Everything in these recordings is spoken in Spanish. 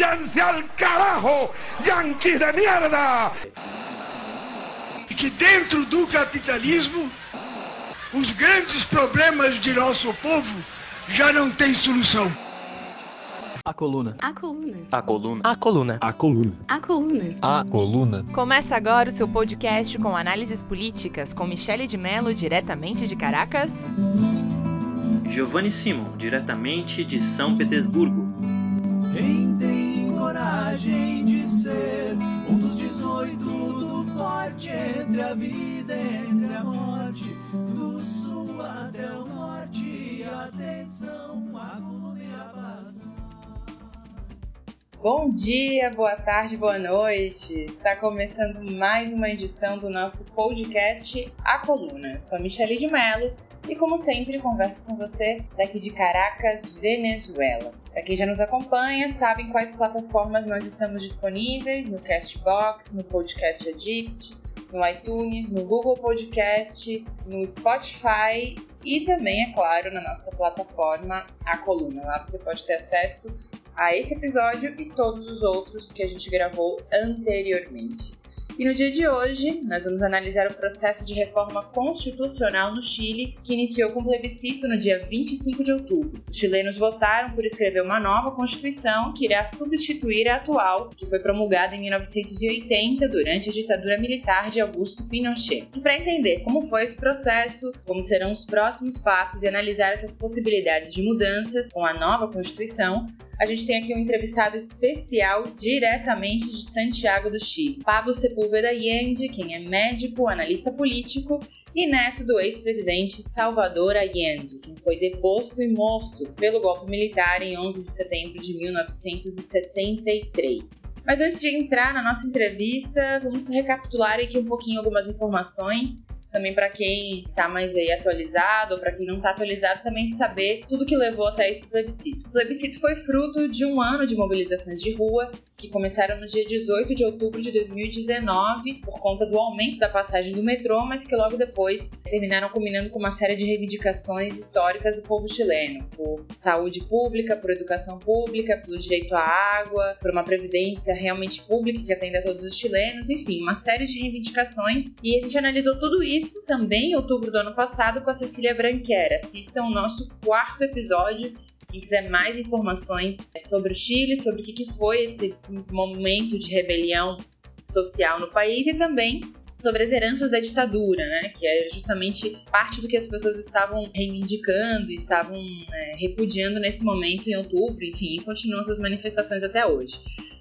váyanse al carajo, yanquis de mierda. E que dentro do capitalismo, os grandes problemas de nosso povo já não têm solução. A coluna. A coluna. A coluna. A coluna. A coluna. A coluna. A coluna. Começa agora o seu podcast com análises políticas com Michele de Mello, diretamente de Caracas. Giovanni Simon, diretamente de São Petersburgo. Quem tem coragem de ser um dos 18 do forte entre a vida e entre a morte, do sul até o norte, atenção, a coluna e a paz. Bom dia, boa tarde, boa noite. Está começando mais uma edição do nosso podcast A Coluna. Eu sou a Michele de Mello e, como sempre, converso com você daqui de Caracas, Venezuela. Para quem já nos acompanha, sabem quais plataformas nós estamos disponíveis: no Castbox, no Podcast Addict, no iTunes, no Google Podcast, no Spotify e também, é claro, na nossa plataforma A Coluna. Lá você pode ter acesso a esse episódio e todos os outros que a gente gravou anteriormente. E no dia de hoje, nós vamos analisar o processo de reforma constitucional no Chile, que iniciou com plebiscito no dia 25 de outubro. Os chilenos votaram por escrever uma nova constituição que irá substituir a atual, que foi promulgada em 1980 durante a ditadura militar de Augusto Pinochet. E para entender como foi esse processo, como serão os próximos passos e analisar essas possibilidades de mudanças com a nova constituição, a gente tem aqui um entrevistado especial diretamente de Santiago do Chile, Pablo Sepúlveda Allende, quem é médico, analista político e neto do ex-presidente Salvador Allende, quem foi deposto e morto pelo golpe militar em 11 de setembro de 1973. Mas antes de entrar na nossa entrevista, vamos recapitular aqui um pouquinho algumas informações também para quem está mais aí atualizado ou para quem não está atualizado também saber tudo que levou até esse plebiscito. O plebiscito foi fruto de um ano de mobilizações de rua que começaram no dia 18 de outubro de 2019 por conta do aumento da passagem do metrô, mas que logo depois terminaram culminando com uma série de reivindicações históricas do povo chileno por saúde pública, por educação pública, pelo direito à água, por uma previdência realmente pública que atenda a todos os chilenos, enfim, uma série de reivindicações e a gente analisou tudo isso isso também em outubro do ano passado com a Cecília Branquera. Assistam o nosso quarto episódio. Quem quiser mais informações sobre o Chile, sobre o que foi esse momento de rebelião social no país e também sobre as heranças da ditadura, né? Que é justamente parte do que as pessoas estavam reivindicando, estavam é, repudiando nesse momento em outubro, enfim, e continuam essas manifestações até hoje.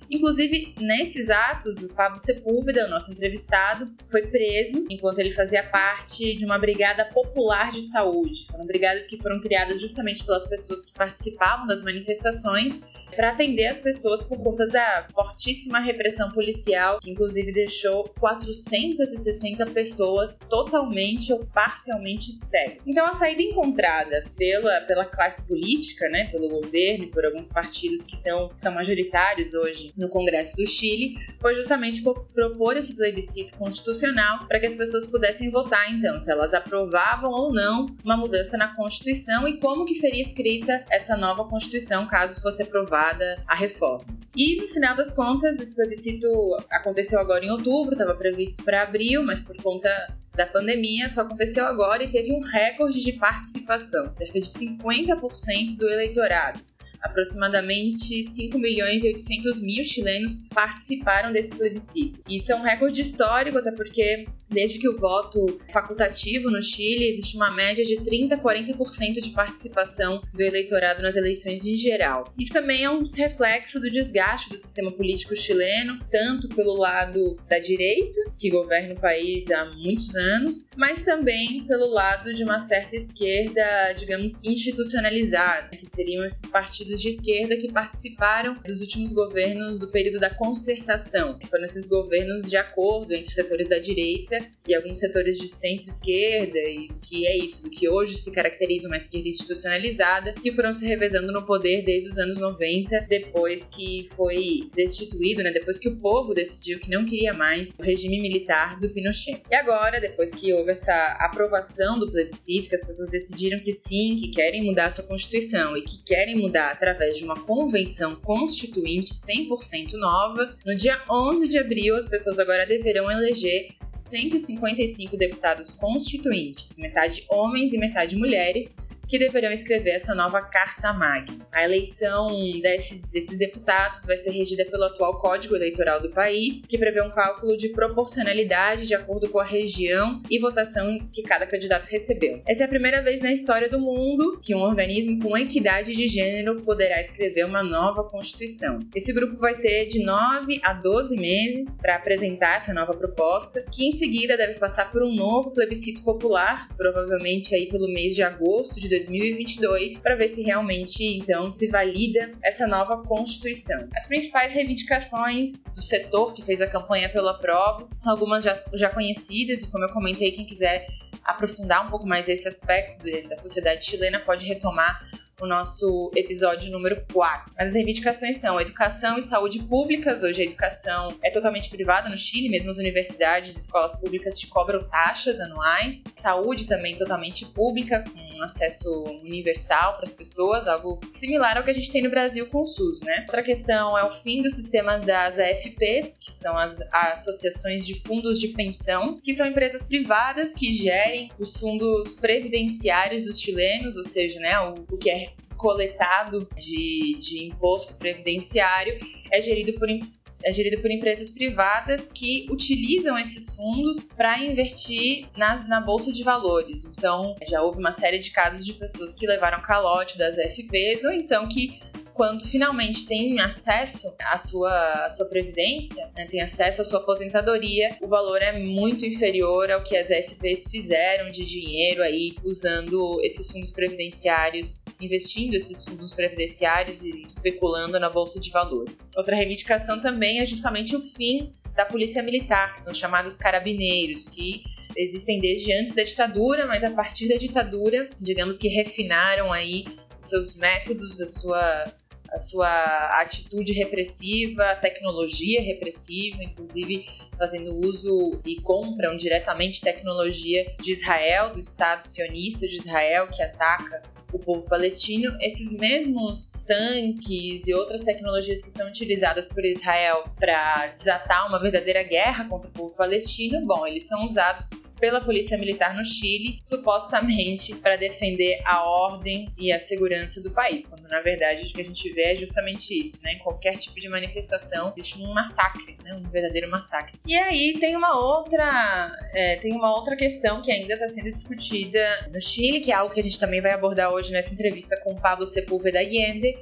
Inclusive, nesses atos, o Pablo Sepúlveda, o nosso entrevistado, foi preso enquanto ele fazia parte de uma brigada popular de saúde. Foram brigadas que foram criadas justamente pelas pessoas que participavam das manifestações para atender as pessoas por conta da fortíssima repressão policial, que inclusive deixou 460 pessoas totalmente ou parcialmente cegas. Então, a saída encontrada pela, pela classe política, né, pelo governo por alguns partidos que, tão, que são majoritários hoje no Congresso do Chile, foi justamente propor esse plebiscito constitucional para que as pessoas pudessem votar, então, se elas aprovavam ou não uma mudança na Constituição e como que seria escrita essa nova Constituição caso fosse aprovada a reforma. E no final das contas, esse plebiscito aconteceu agora em outubro, estava previsto para abril, mas por conta da pandemia só aconteceu agora e teve um recorde de participação, cerca de 50% do eleitorado. Aproximadamente 5 milhões e 800 mil chilenos participaram desse plebiscito. Isso é um recorde histórico, até porque desde que o voto facultativo no Chile existe uma média de 30 a 40% de participação do eleitorado nas eleições em geral. Isso também é um reflexo do desgaste do sistema político chileno, tanto pelo lado da direita, que governa o país há muitos anos, mas também pelo lado de uma certa esquerda, digamos, institucionalizada, que seriam esses partidos partidos de esquerda que participaram dos últimos governos do período da concertação, que foram esses governos de acordo entre setores da direita e alguns setores de centro-esquerda, e que é isso, do que hoje se caracteriza uma esquerda institucionalizada, que foram se revezando no poder desde os anos 90, depois que foi destituído, né, depois que o povo decidiu que não queria mais o regime militar do Pinochet. E agora, depois que houve essa aprovação do plebiscito, que as pessoas decidiram que sim, que querem mudar a sua constituição e que querem mudar através de uma convenção constituinte 100% nova. No dia 11 de abril, as pessoas agora deverão eleger 155 deputados constituintes, metade homens e metade mulheres, que deverão escrever essa nova Carta Magna. A eleição desses, desses deputados vai ser regida pelo atual Código Eleitoral do país, que prevê um cálculo de proporcionalidade de acordo com a região e votação que cada candidato recebeu. Essa é a primeira vez na história do mundo que um organismo com equidade de gênero poderá escrever uma nova Constituição. Esse grupo vai ter de 9 a 12 meses para apresentar essa nova proposta, que em seguida deve passar por um novo plebiscito popular, provavelmente aí pelo mês de agosto de 2022 para ver se realmente então se valida essa nova Constituição. As principais reivindicações do setor que fez a campanha pelo aprovo são algumas já, já conhecidas e como eu comentei, quem quiser aprofundar um pouco mais esse aspecto da sociedade chilena pode retomar o nosso episódio número 4. As reivindicações são educação e saúde públicas. Hoje a educação é totalmente privada no Chile, mesmo as universidades e escolas públicas te cobram taxas anuais. Saúde também totalmente pública, com acesso universal para as pessoas, algo similar ao que a gente tem no Brasil com o SUS, né? Outra questão é o fim dos sistemas das AFPs, que são as associações de fundos de pensão, que são empresas privadas que gerem os fundos previdenciários dos chilenos, ou seja, né, o, o que é coletado de, de imposto previdenciário é gerido por, é gerido por empresas privadas que utilizam esses fundos para investir nas, na bolsa de valores. Então, já houve uma série de casos de pessoas que levaram calote das FPs ou então que quando finalmente tem acesso à sua, à sua previdência, né, tem acesso à sua aposentadoria, o valor é muito inferior ao que as FPs fizeram de dinheiro aí usando esses fundos previdenciários, investindo esses fundos previdenciários e especulando na bolsa de valores. Outra reivindicação também é justamente o fim da polícia militar, que são chamados carabineiros, que existem desde antes da ditadura, mas a partir da ditadura, digamos que refinaram aí seus métodos, a sua a sua atitude repressiva, tecnologia repressiva, inclusive fazendo uso e compram diretamente tecnologia de Israel, do Estado sionista de Israel, que ataca o povo palestino, esses mesmos tanques e outras tecnologias que são utilizadas por Israel para desatar uma verdadeira guerra contra o povo palestino, bom, eles são usados pela polícia militar no Chile, supostamente para defender a ordem e a segurança do país, quando na verdade o que a gente vê é justamente isso, né? Em qualquer tipo de manifestação existe um massacre, né? um verdadeiro massacre. E aí tem uma outra, é, tem uma outra questão que ainda está sendo discutida no Chile, que é algo que a gente também vai abordar hoje nessa entrevista com Pablo Sepúlveda Allende,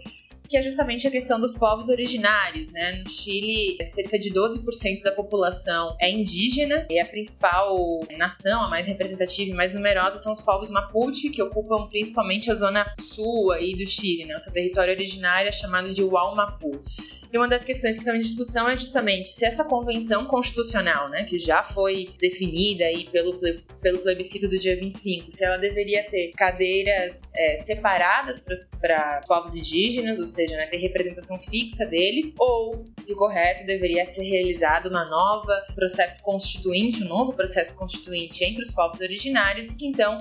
que é justamente a questão dos povos originários, né? No Chile, cerca de 12% da população é indígena e a principal nação, a mais representativa e mais numerosa são os povos Mapuche, que ocupam principalmente a zona sul aí do Chile, né? O seu território originário é chamado de Uaumapu. E uma das questões que estão em discussão é justamente se essa convenção constitucional, né, que já foi definida aí pelo, pelo plebiscito do dia 25, se ela deveria ter cadeiras é, separadas para povos indígenas, ou seja, né, ter representação fixa deles, ou se o correto deveria ser realizado uma nova processo constituinte, um novo processo constituinte entre os povos originários, que então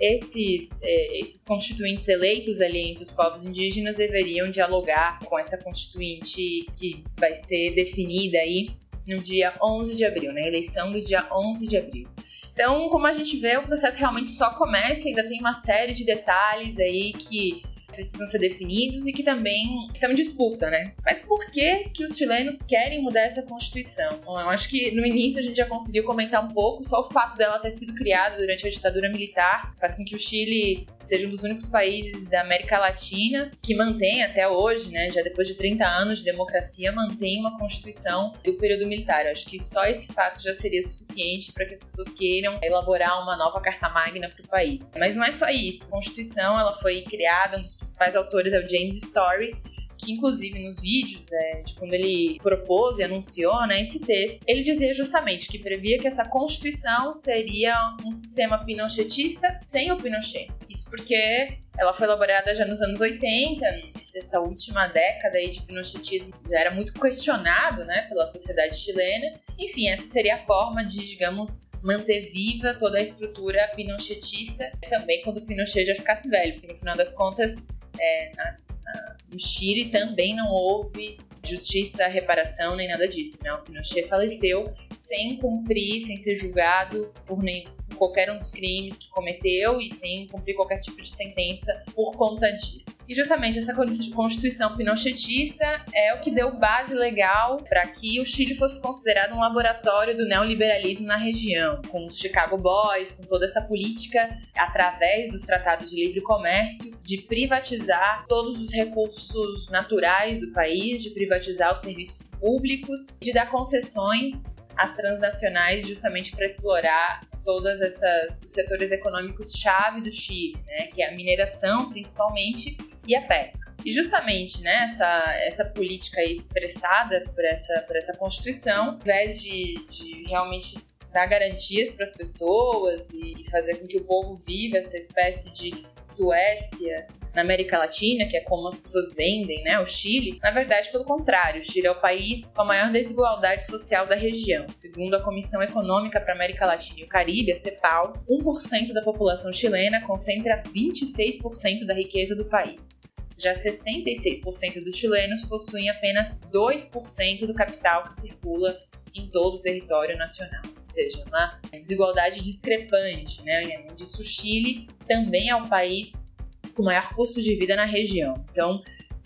esses, é, esses constituintes eleitos ali entre os povos indígenas deveriam dialogar com essa constituinte que vai ser definida aí no dia 11 de abril, na eleição do dia 11 de abril. Então, como a gente vê, o processo realmente só começa, ainda tem uma série de detalhes aí que precisam ser definidos e que também estão em disputa, né? Mas por que que os chilenos querem mudar essa Constituição? Bom, eu acho que no início a gente já conseguiu comentar um pouco, só o fato dela ter sido criada durante a ditadura militar faz com que o Chile seja um dos únicos países da América Latina que mantém até hoje, né, já depois de 30 anos de democracia, mantém uma Constituição do período militar. Eu acho que só esse fato já seria suficiente para que as pessoas queiram elaborar uma nova Carta Magna para o país. Mas não é só isso. A Constituição ela foi criada, um principais autores é o James Story, que inclusive nos vídeos, é, de quando ele propôs e anunciou né, esse texto, ele dizia justamente que previa que essa Constituição seria um sistema pinochetista sem o Pinochet. Isso porque ela foi elaborada já nos anos 80, essa última década aí de pinochetismo já era muito questionado né, pela sociedade chilena. Enfim, essa seria a forma de, digamos, manter viva toda a estrutura pinochetista, também quando o Pinochet já ficasse velho, porque no final das contas, é, na, na No Chile também não houve justiça, reparação, nem nada disso. Né? O Pinochet faleceu sem cumprir, sem ser julgado por nenhum qualquer um dos crimes que cometeu e sem cumprir qualquer tipo de sentença por conta disso. E justamente essa Constituição pinochetista é o que deu base legal para que o Chile fosse considerado um laboratório do neoliberalismo na região, com os Chicago Boys, com toda essa política através dos tratados de livre comércio de privatizar todos os recursos naturais do país, de privatizar os serviços públicos, de dar concessões às transnacionais justamente para explorar todas essas os setores econômicos chave do Chile, né, que é a mineração principalmente e a pesca. E justamente né, essa, essa política expressada por essa, por essa Constituição, ao invés de, de realmente dar garantias para as pessoas e fazer com que o povo viva essa espécie de Suécia na América Latina, que é como as pessoas vendem, né, o Chile, na verdade, pelo contrário, o Chile é o país com a maior desigualdade social da região. Segundo a Comissão Econômica para a América Latina e o Caribe, a CEPAL, 1% da população chilena concentra 26% da riqueza do país. Já 66% dos chilenos possuem apenas 2% do capital que circula em todo o território nacional, ou seja, uma desigualdade discrepante. Né? Além disso, o Chile também é o país com maior custo de vida na região. Então,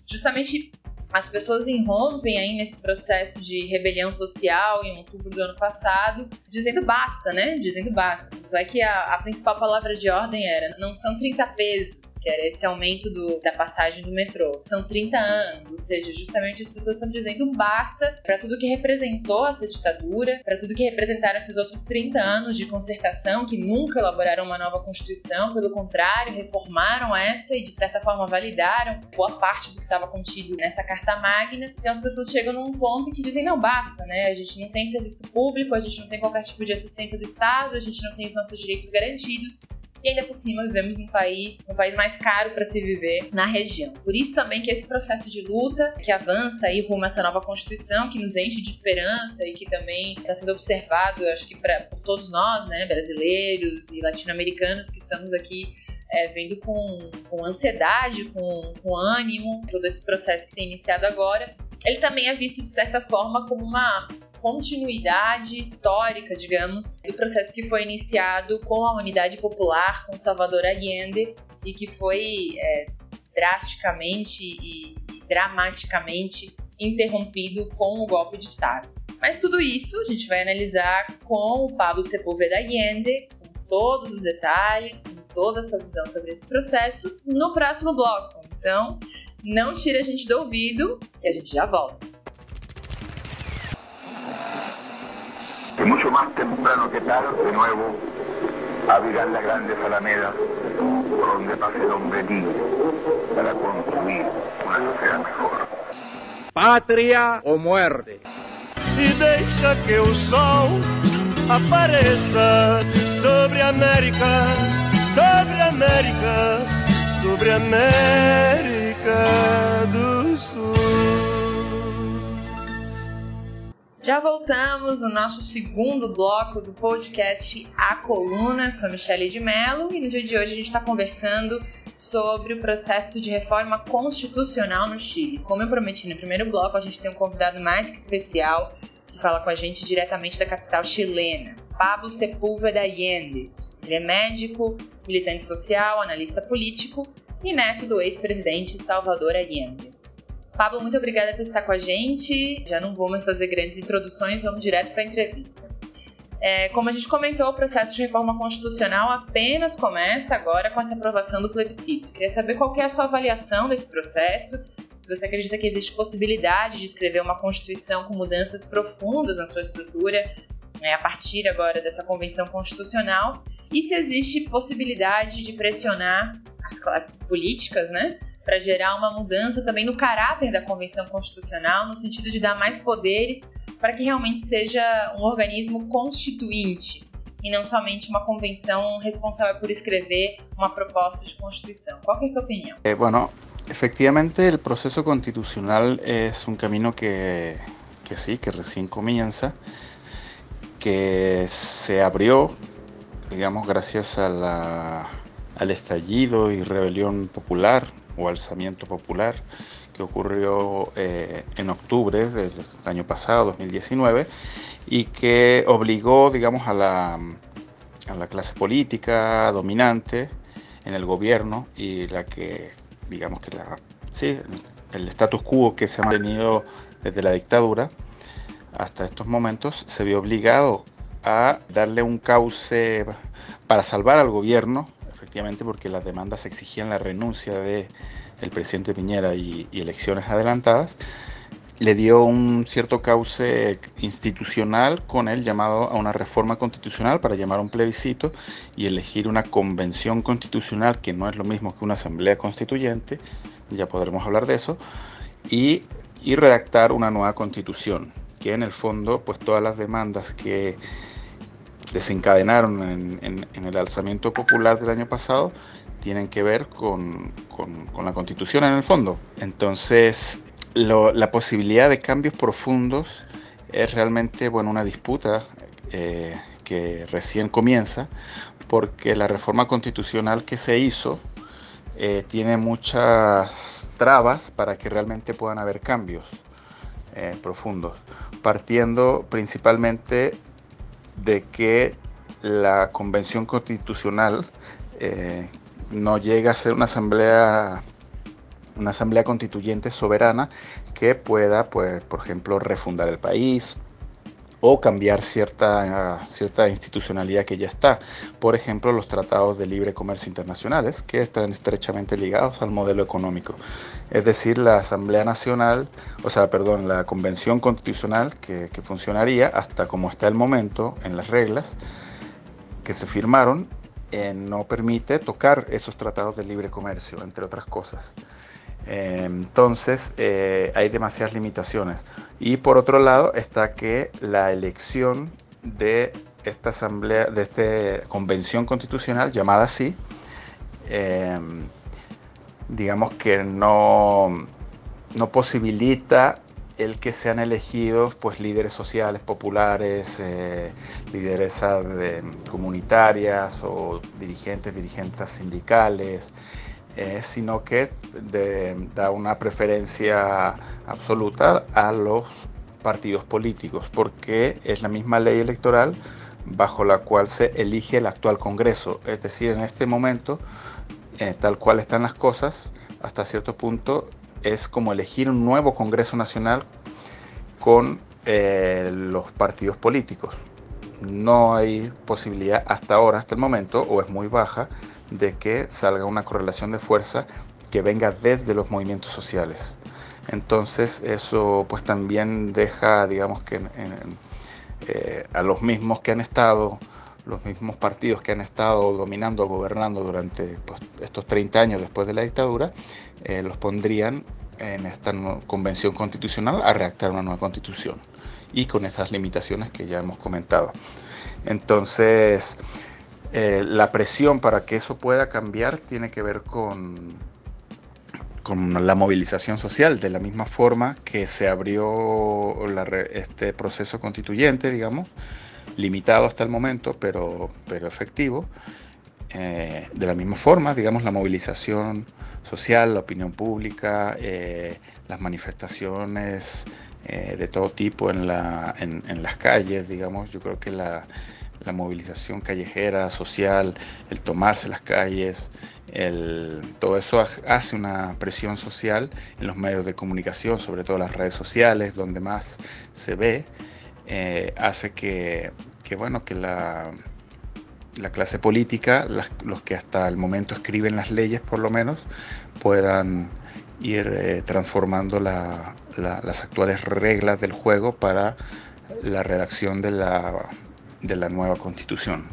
justamente as pessoas irrompem aí nesse processo de rebelião social em outubro do ano passado, dizendo basta, né? Dizendo basta. Tanto é que a, a principal palavra de ordem era: não são 30 pesos, que era esse aumento do, da passagem do metrô, são 30 anos. Ou seja, justamente as pessoas estão dizendo basta para tudo que representou essa ditadura, para tudo que representaram esses outros 30 anos de concertação, que nunca elaboraram uma nova Constituição, pelo contrário, reformaram essa e de certa forma validaram boa parte do que estava contido nessa carta carta magna, então as pessoas chegam num ponto que dizem, não, basta, né? A gente não tem serviço público, a gente não tem qualquer tipo de assistência do Estado, a gente não tem os nossos direitos garantidos, e ainda por cima vivemos num país, no país mais caro para se viver na região. Por isso também que esse processo de luta que avança aí rumo a essa nova Constituição, que nos enche de esperança e que também está sendo observado, acho que pra, por todos nós, né, brasileiros e latino-americanos que estamos aqui é, vendo com, com ansiedade, com, com ânimo, todo esse processo que tem iniciado agora. Ele também é visto, de certa forma, como uma continuidade histórica, digamos, do processo que foi iniciado com a Unidade Popular, com Salvador Allende, e que foi é, drasticamente e dramaticamente interrompido com o golpe de Estado. Mas tudo isso a gente vai analisar com o Pablo Sepúlveda Allende, com todos os detalhes, com toda a sua visão sobre esse processo no próximo bloco. Então, não tire a gente do ouvido, que a gente já volta. Y mucho más temprano que tarde, de nuevo, abrirán la grande alameda por donde pase el hombre libre para construir una sociedad mejor. Pátria ou muerte. E deixa que o sol apareça sobre a América sobre a América, sobre a América do Sul. Já voltamos no nosso segundo bloco do podcast A Coluna. Sou a Michelle de Mello e no dia de hoje a gente está conversando sobre o processo de reforma constitucional no Chile. Como eu prometi no primeiro bloco, a gente tem um convidado mais que especial que fala com a gente diretamente da capital chilena, Pablo Sepúlveda Allende. Ele é médico, militante social, analista político e neto do ex-presidente Salvador Allende. Pablo, muito obrigada por estar com a gente. Já não vou mais fazer grandes introduções, vamos direto para a entrevista. É, como a gente comentou, o processo de reforma constitucional apenas começa agora com essa aprovação do plebiscito. Queria saber qual que é a sua avaliação desse processo, se você acredita que existe possibilidade de escrever uma Constituição com mudanças profundas na sua estrutura, é, a partir agora dessa convenção constitucional, e se existe possibilidade de pressionar as classes políticas, né, para gerar uma mudança também no caráter da convenção constitucional, no sentido de dar mais poderes para que realmente seja um organismo constituinte e não somente uma convenção responsável por escrever uma proposta de constituição. Qual é a sua opinião? Eh, bueno, efectivamente el proceso constitucional es un camino que, que sí, que recién comienza, que se abrió digamos, gracias a al estallido y rebelión popular o alzamiento popular que ocurrió eh, en octubre del año pasado, 2019, y que obligó, digamos, a la, a la clase política dominante en el gobierno y la que, digamos que la, sí, el status quo que se ha mantenido desde la dictadura hasta estos momentos, se vio obligado a darle un cauce para salvar al gobierno, efectivamente porque las demandas exigían la renuncia de el presidente Piñera y, elecciones adelantadas, le dio un cierto cauce institucional con el llamado a una reforma constitucional para llamar a un plebiscito y elegir una convención constitucional que no es lo mismo que una asamblea constituyente, ya podremos hablar de eso, y, y redactar una nueva constitución, que en el fondo pues todas las demandas que desencadenaron en, el alzamiento popular del año pasado tienen que ver con, la constitución en el fondo. Entonces, la posibilidad de cambios profundos es realmente bueno, una disputa eh, que recién comienza, porque la reforma constitucional que se hizo eh, tiene muchas trabas para que realmente puedan haber cambios eh, profundos, partiendo principalmente de que la convención constitucional eh, no llega a ser una asamblea una asamblea constituyente soberana que pueda pues por ejemplo refundar el país o cambiar cierta, cierta institucionalidad que ya está. Por ejemplo, los tratados de libre comercio internacionales, que están estrechamente ligados al modelo económico. Es decir, la Asamblea Nacional, o sea, perdón, la Convención Constitucional que, funcionaría hasta como está el momento en las reglas que se firmaron, eh, no permite tocar esos tratados de libre comercio, entre otras cosas. Eh, entonces eh, hay demasiadas limitaciones. Y por otro lado está que la elección de esta asamblea, de esta convención constitucional llamada así, eh, digamos que no, no posibilita el que sean elegidos pues líderes sociales populares, lideresas comunitarias o dirigentes, dirigentes sindicales, eh, sino que da una preferencia absoluta a los partidos políticos, porque es la misma ley electoral bajo la cual se elige el actual Congreso. Es decir, en este momento, eh, tal cual están las cosas, hasta cierto punto es como elegir un nuevo Congreso Nacional con eh, los partidos políticos. No hay posibilidad hasta ahora, hasta el momento, o es muy baja, de que salga una correlación de fuerza que venga desde los movimientos sociales. Entonces eso pues también deja, digamos que eh, a los mismos que han estado, los mismos partidos que han estado dominando, gobernando durante pues, estos 30 años después de la dictadura, eh, los pondrían en esta convención constitucional a redactar una nueva constitución y con esas limitaciones que ya hemos comentado. Entonces, eh, la presión para que eso pueda cambiar tiene que ver con, con la movilización social, de la misma forma que se abrió este proceso constituyente, digamos, limitado hasta el momento, pero, pero efectivo. Eh, de la misma forma, digamos, la movilización social, la opinión pública, eh, las manifestaciones de todo tipo en, la, en las calles, digamos, yo creo que la, la movilización callejera, social, el tomarse las calles, el, todo eso hace una presión social en los medios de comunicación, sobre todo las redes sociales, donde más se ve, eh, hace que, bueno, que la, la clase política, los que hasta el momento escriben las leyes por lo menos, puedan ir eh, transformando las actuales reglas del juego para la redacción de la de la nueva Constitución.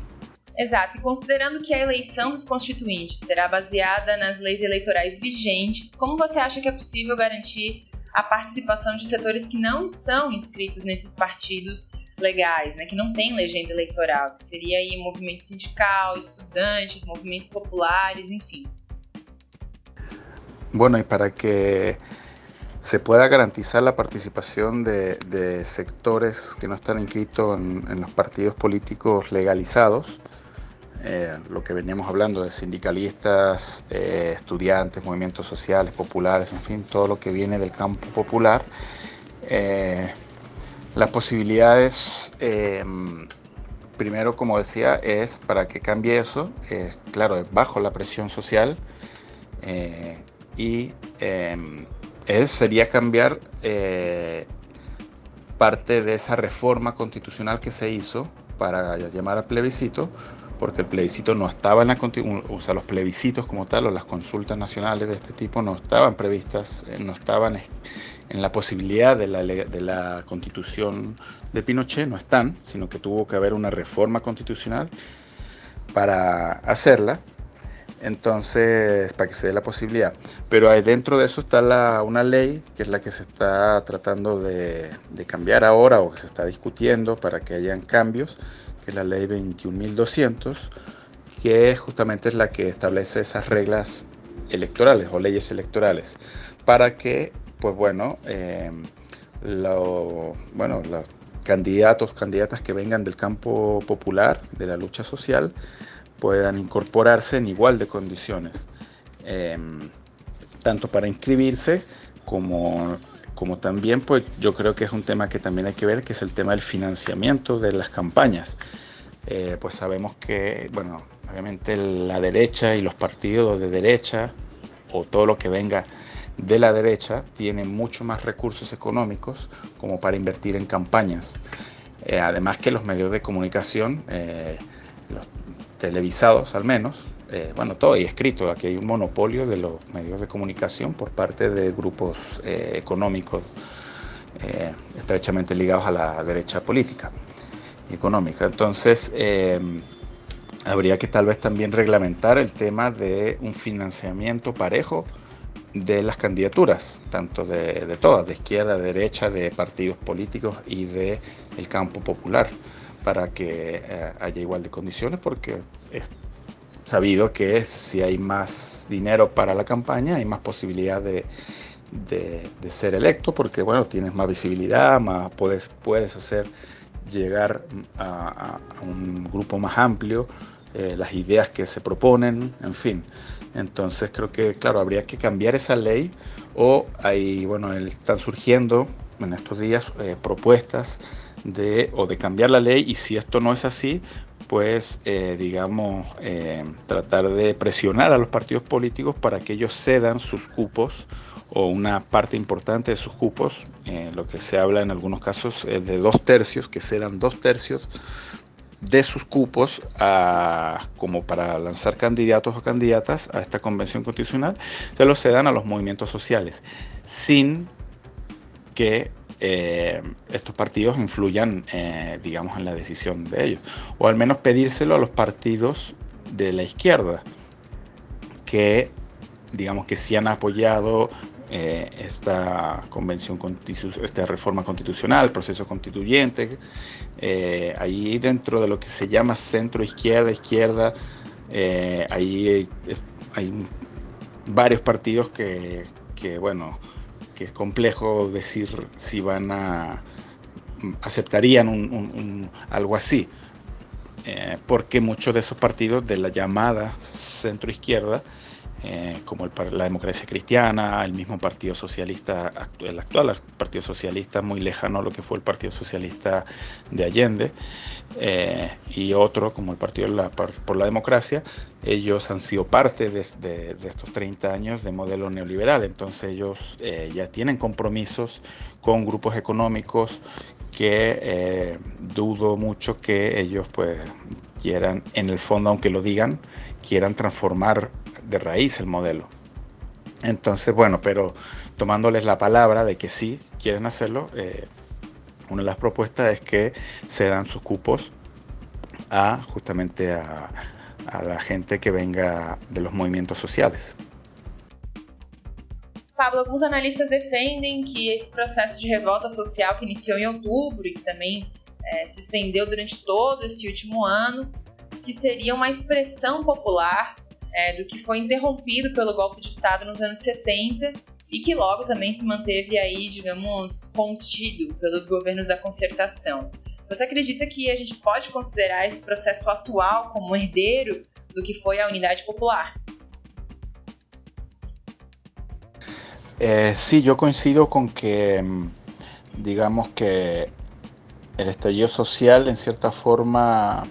Exato, e considerando que a eleição dos constituintes será baseada nas leis eleitorais vigentes, como você acha que é possível garantir a participação de setores que não estão inscritos nesses partidos legais, né, que não têm legenda eleitoral? Seria aí movimento sindical, estudantes, movimentos populares, enfim. Bueno, y para que se pueda garantizar la participación de, sectores que no están inscritos en, los partidos políticos legalizados, eh, lo que veníamos hablando de sindicalistas, eh, estudiantes, movimientos sociales, populares, en fin, todo lo que viene del campo popular, eh, las posibilidades, primero, como decía, es para que cambie eso, es, claro, bajo la presión social y es, sería cambiar parte de esa reforma constitucional que se hizo para llamar a plebiscito, porque el plebiscito no estaba en la o sea, los plebiscitos como tal o las consultas nacionales de este tipo no estaban previstas, eh, no estaban en la posibilidad de la, de la constitución de Pinochet, no están, sino que tuvo que haber una reforma constitucional para hacerla entonces para que se dé la posibilidad. Pero dentro de eso está la, una ley que es la que se está tratando de, cambiar ahora o que se está discutiendo para que hayan cambios, que es la ley 21.200, que justamente es la que establece esas reglas electorales o leyes electorales para que, pues bueno, eh, bueno, los candidatos, candidatas que vengan del campo popular, de la lucha social, puedan incorporarse en igual de condiciones, em, tanto para inscribirse como, como también, pues yo creo que es un tema que también hay que ver, que es el tema del financiamiento de las campañas. Eh, pues sabemos que, bueno, obviamente la derecha y los partidos de derecha o todo lo que venga de la derecha tiene mucho más recursos económicos como para invertir en campañas. Eh, además que los medios de comunicación, eh, los televisados al menos, eh, bueno, todo y escrito, aquí hay un monopolio de los medios de comunicación por parte de grupos eh, económicos eh, estrechamente ligados a la derecha política y económica. Entonces, habría que tal vez también reglamentar el tema de un financiamiento parejo de las candidaturas, tanto de, todas, de izquierda, de derecha, de partidos políticos y de el campo popular para que eh, haya igual de condiciones porque es sabido que si hay más dinero para la campaña hay más posibilidad de, de, ser electo porque bueno tienes más visibilidad más puedes puedes hacer llegar a, un grupo más amplio eh, las ideas que se proponen en fin. Entonces creo que claro habría que cambiar esa ley o hay bueno están surgiendo en estos días eh, propuestas de o de cambiar la ley y si esto no es así, pues eh, digamos eh, tratar de presionar a los partidos políticos para que ellos cedan sus cupos o una parte importante de sus cupos, eh, lo que se habla en algunos casos es de dos tercios, que cedan dos tercios de sus cupos a, como para lanzar candidatos o candidatas a esta convención constitucional, se los cedan a los movimientos sociales, sin que eh, estos partidos influyan, eh, digamos, en la decisión de ellos. O al menos pedírselo a los partidos de la izquierda, que, digamos, que sí han apoyado eh, esta convención, esta reforma constitucional, proceso constituyente. ahí dentro de lo que se llama centro izquierda, izquierda, ahí hay, varios partidos que, que bueno, que es complejo decir si van a aceptarían algo así, eh, porque muchos de esos partidos de la llamada centro izquierda eh, como el, la democracia cristiana, el mismo Partido Socialista, el actual Partido Socialista, muy lejano a lo que fue el Partido Socialista de Allende, eh, y otro como el Partido por la Democracia, ellos han sido parte de, estos 30 años de modelo neoliberal, entonces ellos eh, ya tienen compromisos con grupos económicos que dudo mucho que ellos pues quieran, en el fondo, aunque lo digan, quieran transformar de raíz el modelo. Entonces, bueno, pero tomándoles la palabra de que sí quieren hacerlo, eh, una de las propuestas es que se dan sus cupos a justamente a, la gente que venga de los movimientos sociales. Pablo, alguns analistas defendem que esse processo de revolta social que iniciou em outubro e que também é, se estendeu durante todo esse último ano, que seria uma expressão popular é, do que foi interrompido pelo golpe de Estado nos anos 70 e que logo também se manteve aí, digamos, contido pelos governos da concertação. Você acredita que a gente pode considerar esse processo atual como herdeiro do que foi a Unidade Popular? Eh, sí, yo coincido con que, digamos que el estallido social en cierta forma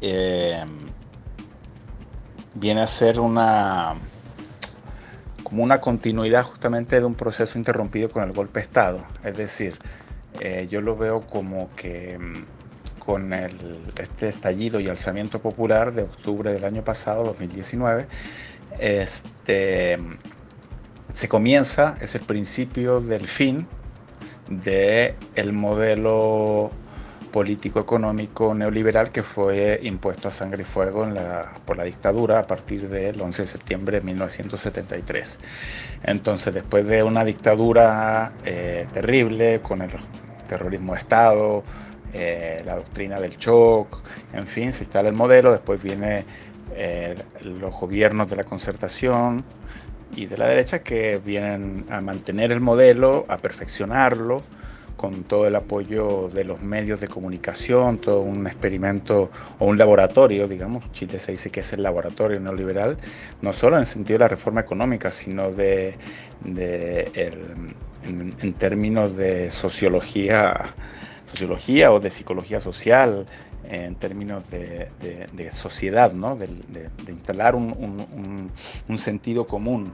eh, viene a ser una como una continuidad justamente de un proceso interrumpido con el golpe de Estado. Es decir, eh, yo lo veo como que mm, con el, este estallido y alzamiento popular de octubre del año pasado, 2019, este, se comienza, es el principio del fin el modelo político-económico neoliberal que fue impuesto a sangre y fuego en la, por la dictadura a partir del 11 de septiembre de 1973. Entonces, después de una dictadura eh, terrible con el terrorismo de Estado, eh, la doctrina del shock, en fin, se instala el modelo, después viene eh, los gobiernos de la concertación y de la derecha que vienen a mantener el modelo, a perfeccionarlo, con todo el apoyo de los medios de comunicación, todo un experimento o un laboratorio, digamos, Chile se dice que es el laboratorio neoliberal, no solo en el sentido de la reforma económica, sino de, en, términos de sociología, sociología o de psicología social, en términos de, de, de sociedad, ¿no? de, instalar un sentido común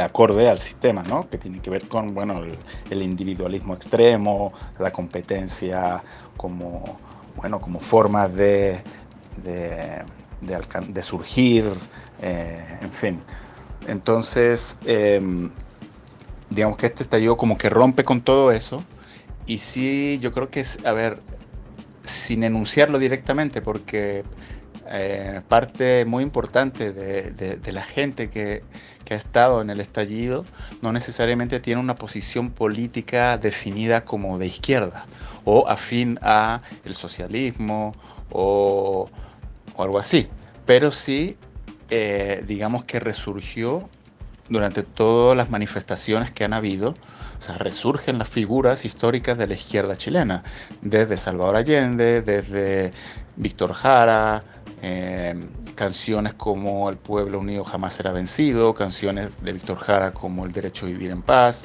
acorde al sistema, ¿no? que tiene que ver con bueno, el, individualismo extremo, la competencia como, bueno, como formas de, de, surgir, eh, en fin. Entonces, eh, digamos que este estallido como que rompe con todo eso y sí, yo creo que es, a ver, sin enunciarlo directamente, porque eh, parte muy importante de, la gente que, ha estado en el estallido no necesariamente tiene una posición política definida como de izquierda o afín a el socialismo o, o algo así, pero sí eh, digamos que resurgió durante todas las manifestaciones que han habido o sea, resurgen las figuras históricas de la izquierda chilena, desde Salvador Allende, desde Víctor Jara, eh, canciones como El pueblo unido jamás será vencido, canciones de Víctor Jara como El derecho a vivir en paz,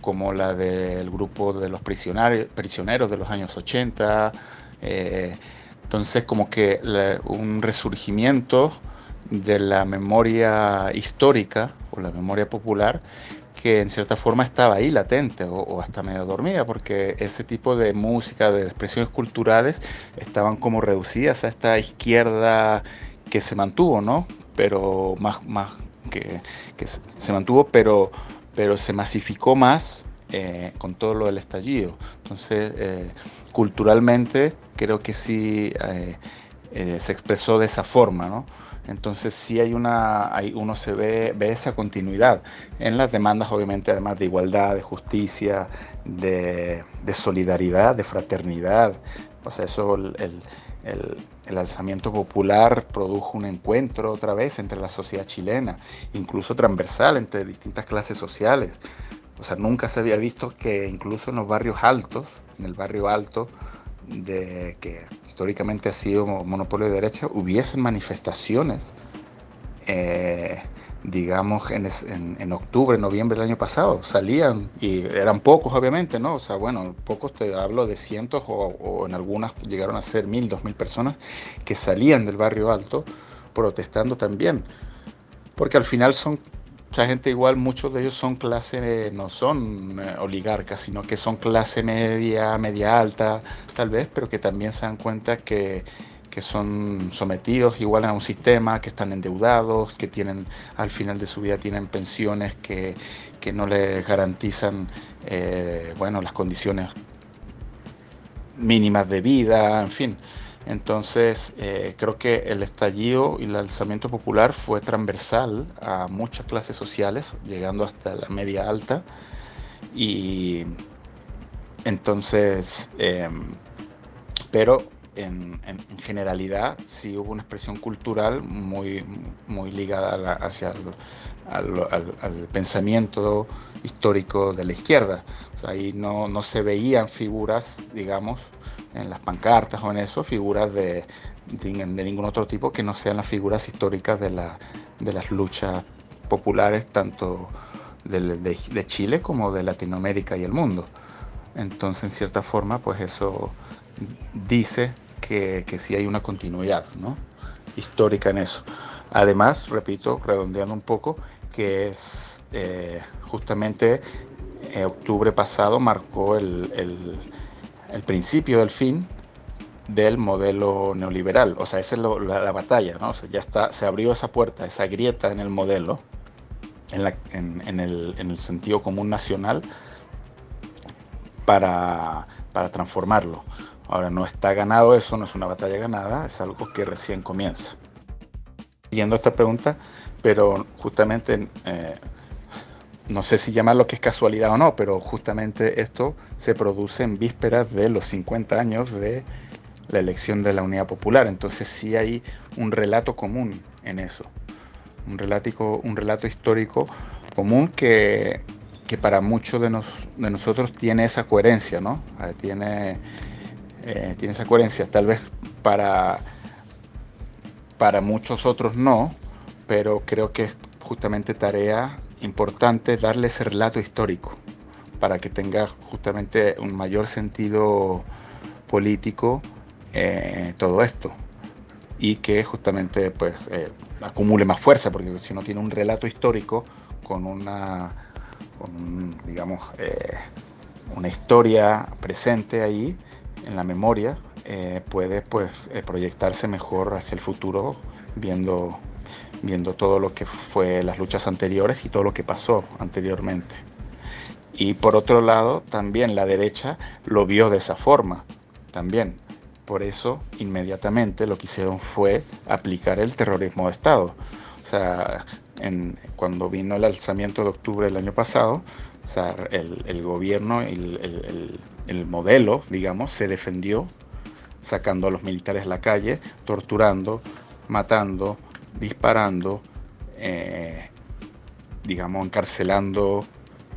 como la del grupo de los prisioneros, de los años 80. Eh, entonces como que un resurgimiento de la memoria histórica o la memoria popular que en cierta forma estaba ahí latente o, hasta medio dormida, porque ese tipo de música, de expresiones culturales, estaban como reducidas a esta izquierda que se mantuvo, ¿no? Pero más, más que, que se mantuvo, pero, pero se masificó más eh, con todo lo del estallido. Entonces, eh, culturalmente, creo que sí eh, se expresó de esa forma, ¿no? Entonces sí hay una, hay, uno se ve, ve esa continuidad en las demandas, obviamente, además de igualdad, de justicia, de, de solidaridad, de fraternidad. O sea, eso el, el, el, alzamiento popular produjo un encuentro otra vez entre la sociedad chilena, incluso transversal entre distintas clases sociales. O sea, nunca se había visto que incluso en los barrios altos, en el barrio alto, de que históricamente ha sido monopolio de derecha, hubiesen manifestaciones, eh, digamos, en, en, octubre, noviembre del año pasado, salían, y eran pocos obviamente, ¿no? O sea, bueno, pocos te hablo de cientos o, o en algunas llegaron a ser mil, dos mil personas que salían del barrio alto protestando también, porque al final son mucha gente igual, muchos de ellos son clase, no son eh, oligarcas, sino que son clase media, media alta, tal vez, pero que también se dan cuenta que, que son sometidos igual a un sistema, que están endeudados, que tienen al final de su vida tienen pensiones que, que no les garantizan eh, bueno las condiciones mínimas de vida, en fin. Entonces, eh, creo que el estallido y el alzamiento popular fue transversal a muchas clases sociales, llegando hasta la media alta. Y entonces, eh, pero en, generalidad sí hubo una expresión cultural muy, muy ligada hacia al, pensamiento histórico de la izquierda. Ahí no, no, se veían figuras, digamos, en las pancartas o en eso, figuras de, de, ningún otro tipo que no sean las figuras históricas de, de las luchas populares, tanto de, de Chile como de Latinoamérica y el mundo. Entonces, en cierta forma, pues eso dice que, que sí hay una continuidad ¿no? histórica en eso. Además, repito, redondeando un poco, que es eh, justamente eh, octubre pasado marcó el, el, principio del fin del modelo neoliberal. O sea, esa es la, batalla, ¿no? ya está, se abrió esa puerta, esa grieta en el modelo, en, la, en, el, en el, sentido común nacional, para, para transformarlo. Ahora no está ganado eso, no es una batalla ganada, es algo que recién comienza. A esta pregunta, pero justamente, eh, no sé si llamarlo que es casualidad o no, pero justamente esto se produce en vísperas de los 50 años de la elección de la Unidad Popular, entonces sí hay un relato común en eso, un relato, un relato histórico común que, que para muchos de, de nosotros tiene esa coherencia, ¿no? Eh, tiene eh, tiene esa coherencia. Tal vez para, para muchos otros no, pero creo que es justamente tarea importante darle ese relato histórico para que tenga justamente un mayor sentido político eh, todo esto. Y que justamente pues eh, acumule más fuerza porque si no tiene un relato histórico con una digamos una historia presente ahí en la memoria eh, puede pues eh, proyectarse mejor hacia el futuro viendo viendo todo lo que fue las luchas anteriores y todo lo que pasó anteriormente. Y por otro lado, también la derecha lo vio de esa forma, también. Por eso, inmediatamente lo que hicieron fue aplicar el terrorismo de Estado. O sea, cuando vino el alzamiento de octubre del año pasado, o sea, el, gobierno, el, el, modelo, digamos, se defendió sacando a los militares a la calle, torturando, matando, disparando, eh, digamos, encarcelando,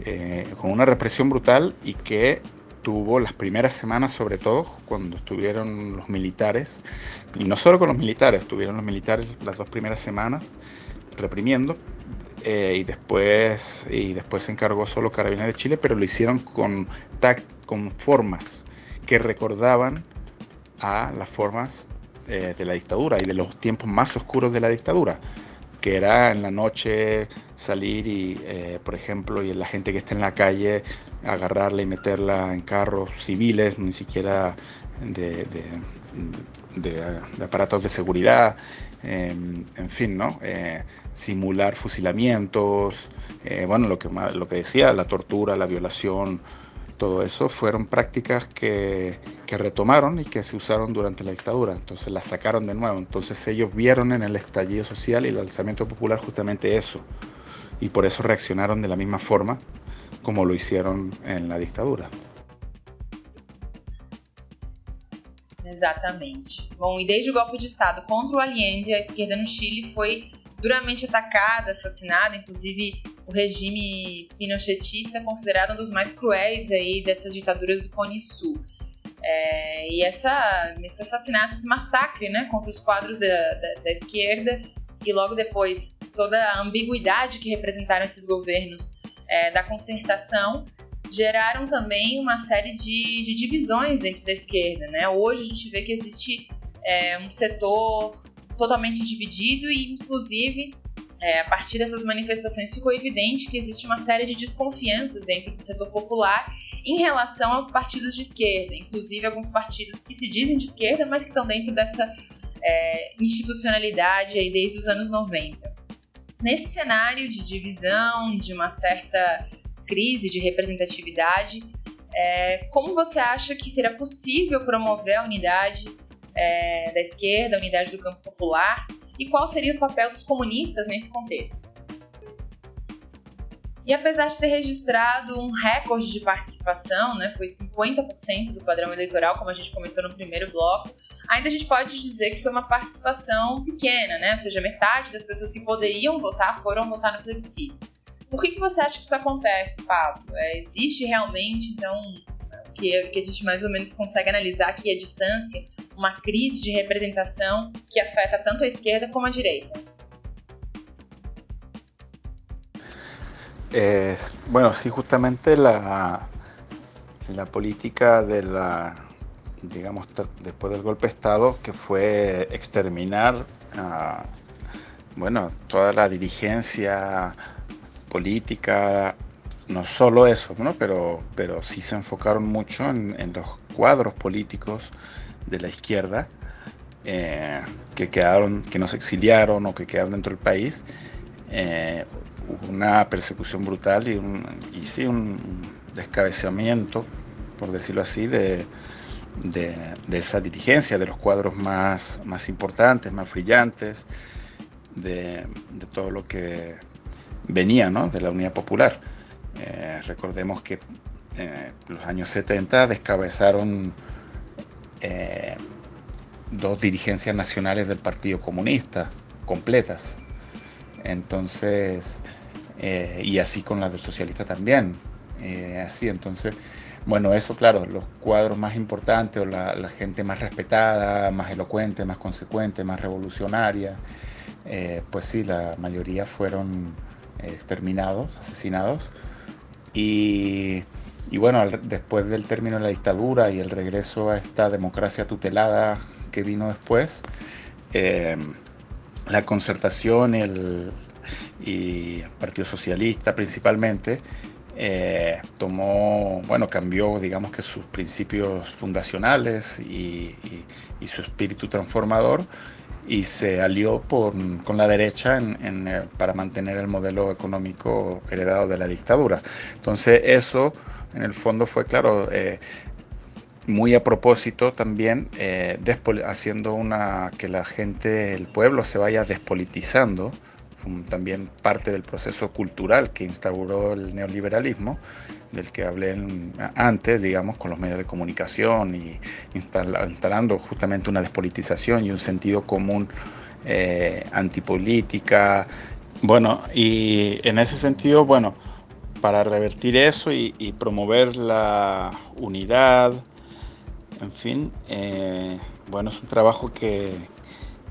eh, con una represión brutal y que tuvo las primeras semanas, sobre todo cuando estuvieron los militares, y no solo con los militares, estuvieron los militares las dos primeras semanas reprimiendo, eh, y después y después se encargó solo Carabineros de Chile, pero lo hicieron con tact, con formas que recordaban a las formas eh, de la dictadura y de los tiempos más oscuros de la dictadura, que era en la noche salir y, eh, por ejemplo, y la gente que está en la calle agarrarla y meterla en carros civiles, ni siquiera de, aparatos de seguridad, Em, en fin, ¿no? Eh, simular fusilamientos, bueno, lo que, lo que decía, la tortura, la violación, todo eso fueron prácticas que, retomaron y que se usaron durante la dictadura, entonces las sacaron de nuevo, entonces ellos vieron en el estallido social y el alzamiento popular justamente eso, y por eso reaccionaron de la misma forma como lo hicieron en la dictadura. Exatamente. Bom, e desde o golpe de Estado contra o Allende, a esquerda no Chile foi duramente atacada, assassinada, inclusive o regime pinochetista é considerado um dos mais cruéis aí dessas ditaduras do Cone Sul. É, e essa, esse assassinato, esse massacre né, contra os quadros da, da, da esquerda e logo depois toda a ambiguidade que representaram esses governos é, da concertação geraram também uma série de, de divisões dentro da esquerda. Né? Hoje a gente vê que existe é, um setor totalmente dividido e, inclusive, é, a partir dessas manifestações ficou evidente que existe uma série de desconfianças dentro do setor popular em relação aos partidos de esquerda, inclusive alguns partidos que se dizem de esquerda, mas que estão dentro dessa é, institucionalidade aí desde os anos 90. Nesse cenário de divisão, de uma certa crise de representatividade. É, como você acha que seria possível promover a unidade é, da esquerda, a unidade do campo popular? E qual seria o papel dos comunistas nesse contexto? E apesar de ter registrado um recorde de participação né, foi 50% do padrão eleitoral, como a gente comentou no primeiro bloco, ainda a gente pode dizer que foi uma participação pequena, né? Ou seja, metade das pessoas que poderiam votar foram votar no plebiscito. Por que, que você acha que isso acontece, Pablo? É, existe realmente, então, que, que a gente mais ou menos consegue analisar aqui à distância, uma crise de representação que afeta tanto a esquerda como a direita? Eh, bueno, sí, justamente la, la política de la, digamos, después del golpe de Estado, que fue exterminar a, bueno, toda la dirigencia política, no solo eso, ¿no? pero, pero sí se enfocaron mucho en, los cuadros políticos de la izquierda eh, que quedaron, que nos exiliaron o que quedaron dentro del país. Eh, una persecución brutal y, sí, un descabezamiento, por decirlo así, de, de, esa dirigencia, de los cuadros más, más importantes, más brillantes, de, de todo lo que venía ¿no? de la Unidad Popular. Eh, recordemos que eh, los años 70 descabezaron eh, dos dirigencias nacionales del Partido Comunista completas. Entonces, eh, y así con las del socialista también. Eh, así, entonces, bueno, eso claro, los cuadros más importantes o la, la, gente más respetada, más elocuente, más consecuente, más revolucionaria, eh, pues sí, la mayoría fueron exterminados, asesinados. Y, y bueno, después del término de la dictadura y el regreso a esta democracia tutelada que vino después, eh, la concertación el, y el Partido Socialista principalmente eh, tomó, bueno, cambió, digamos que sus principios fundacionales y, y, y su espíritu transformador y se alió por, con la derecha en, en, eh, para mantener el modelo económico heredado de la dictadura. Entonces eso, en el fondo, fue, claro, eh, muy a propósito también, eh, haciendo una que la gente, el pueblo se vaya despolitizando, también parte del proceso cultural que instauró el neoliberalismo, del que hablé en, antes, digamos, con los medios de comunicación y instalando justamente una despolitización y un sentido común eh, antipolítica. Bueno, y en ese sentido, bueno, para revertir eso y, promover la unidad, en fin, eh, bueno, es un trabajo que,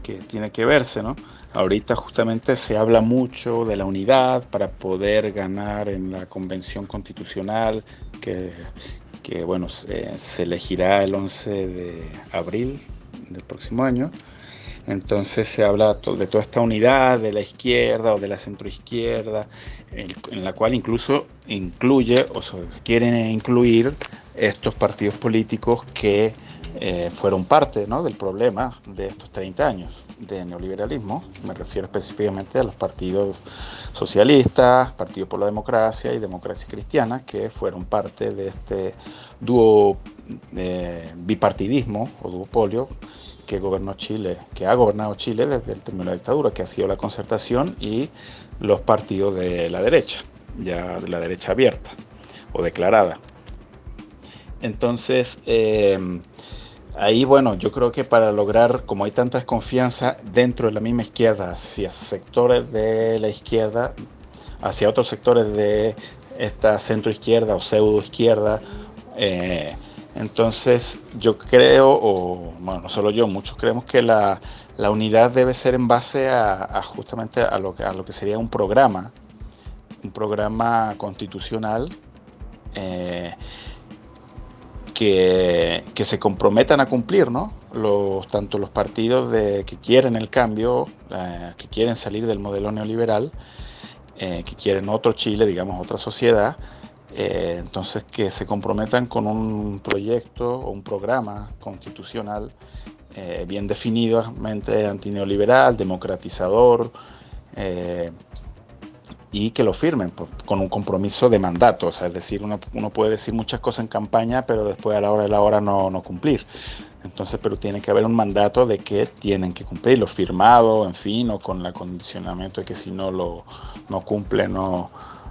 que tiene que verse, ¿no? Ahorita justamente se habla mucho de la unidad para poder ganar en la convención constitucional que, que bueno, se, elegirá el 11 de abril del próximo año. Entonces se habla de toda esta unidad de la izquierda o de la centroizquierda, en la cual incluso incluye o se quieren incluir estos partidos políticos que eh, fueron parte ¿no? del problema de estos 30 años de neoliberalismo. Me refiero específicamente a los partidos socialistas, Partido por la Democracia y Democracia Cristiana, que fueron parte de este dúo eh, bipartidismo o duopolio que gobernó Chile, que ha gobernado Chile desde el término de la dictadura, que ha sido la concertación y los partidos de la derecha, ya de la derecha abierta o declarada. Entonces, eh, ahí, bueno, yo creo que para lograr, como hay tanta desconfianza dentro de la misma izquierda, hacia sectores de la izquierda, hacia otros sectores de esta centro izquierda o pseudo izquierda, eh, entonces yo creo, o bueno, no solo yo, muchos creemos que la, la unidad debe ser en base a, justamente a lo, que, a lo que sería un programa, un programa constitucional. Eh, que, que, se comprometan a cumplir, ¿no? Los, tanto los partidos de, que quieren el cambio, eh, que quieren salir del modelo neoliberal, eh, que quieren otro Chile, digamos, otra sociedad, eh, entonces que se comprometan con un proyecto o un programa constitucional eh, bien definidamente antineoliberal, democratizador, y que lo firmen pues, con un compromiso de mandato. O sea, es decir, uno, uno, puede decir muchas cosas en campaña, pero después a la hora de la hora no, no, cumplir. Entonces, pero tiene que haber un mandato de que tienen que cumplirlo, firmado, en fin, o con el acondicionamiento de que si no lo no cumple, no,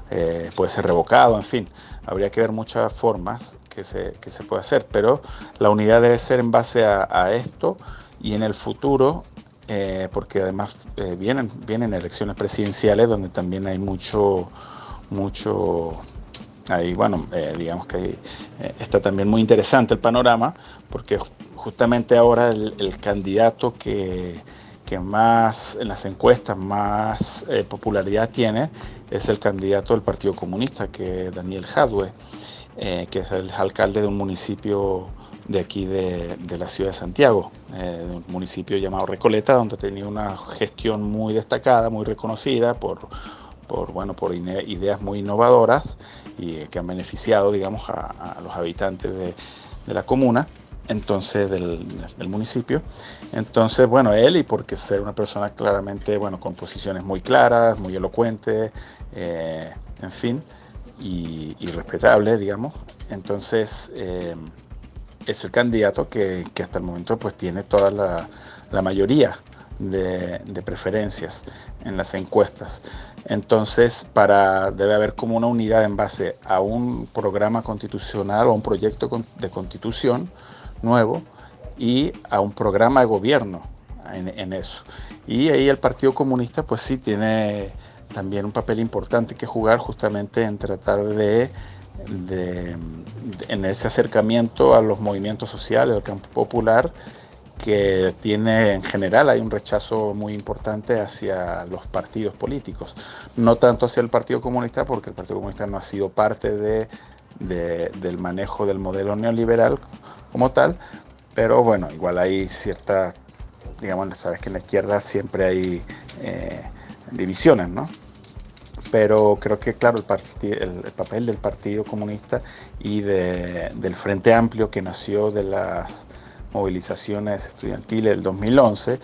eh, puede ser revocado, en fin, habría que ver muchas formas que se, que se puede hacer, pero la unidad debe ser en base a, esto y en el futuro, eh, porque además eh, vienen, vienen elecciones presidenciales donde también hay mucho, mucho ahí bueno, digamos que está también muy interesante el panorama, porque justamente ahora el candidato que, que más en las encuestas más eh, popularidad tiene es el candidato del Partido Comunista, que es Daniel Jadwe, eh, que es el alcalde de un municipio de aquí de, la ciudad de Santiago, eh, un municipio llamado Recoleta, donde tenía una gestión muy destacada, muy reconocida por, por bueno por ideas muy innovadoras y que han beneficiado digamos a, los habitantes de, de la comuna entonces del, municipio. Entonces, bueno, él y porque ser una persona claramente, bueno, con posiciones muy claras, muy elocuente, eh, en fin, y, respetable, digamos. Entonces, eh, es el candidato que, hasta el momento pues tiene toda la, mayoría de, preferencias en las encuestas. Entonces, para debe haber como una unidad en base a un programa constitucional o un proyecto de constitución nuevo y a un programa de gobierno en, eso. Y ahí el Partido Comunista pues sí tiene también un papel importante que jugar justamente en tratar de, en ese acercamiento a los movimientos sociales, al campo popular, que tiene en general hay un rechazo muy importante hacia los partidos políticos, no tanto hacia el Partido Comunista, porque el Partido Comunista no ha sido parte de, del manejo del modelo neoliberal, como tal, pero bueno, igual hay cierta, digamos, sabes que en la izquierda siempre hay eh, divisiones, ¿no? Pero creo que, claro, el, el, papel del Partido Comunista y del Frente Amplio que nació de las movilizaciones estudiantiles del 2011,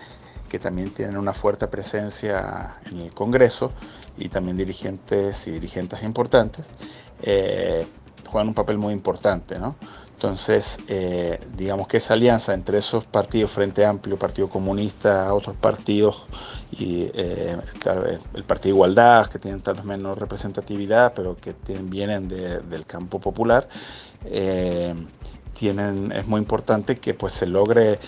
que también tienen una fuerte presencia en el Congreso y también dirigentes y dirigentes importantes, eh, juegan un papel muy importante, ¿no? Entonces, eh, digamos que esa alianza entre esos partidos, Frente Amplio, Partido Comunista, otros partidos y eh, el Partido Igualdad, que tienen tal vez menos representatividad, pero que vienen del campo popular, eh, tienen, es muy importante que pues se logre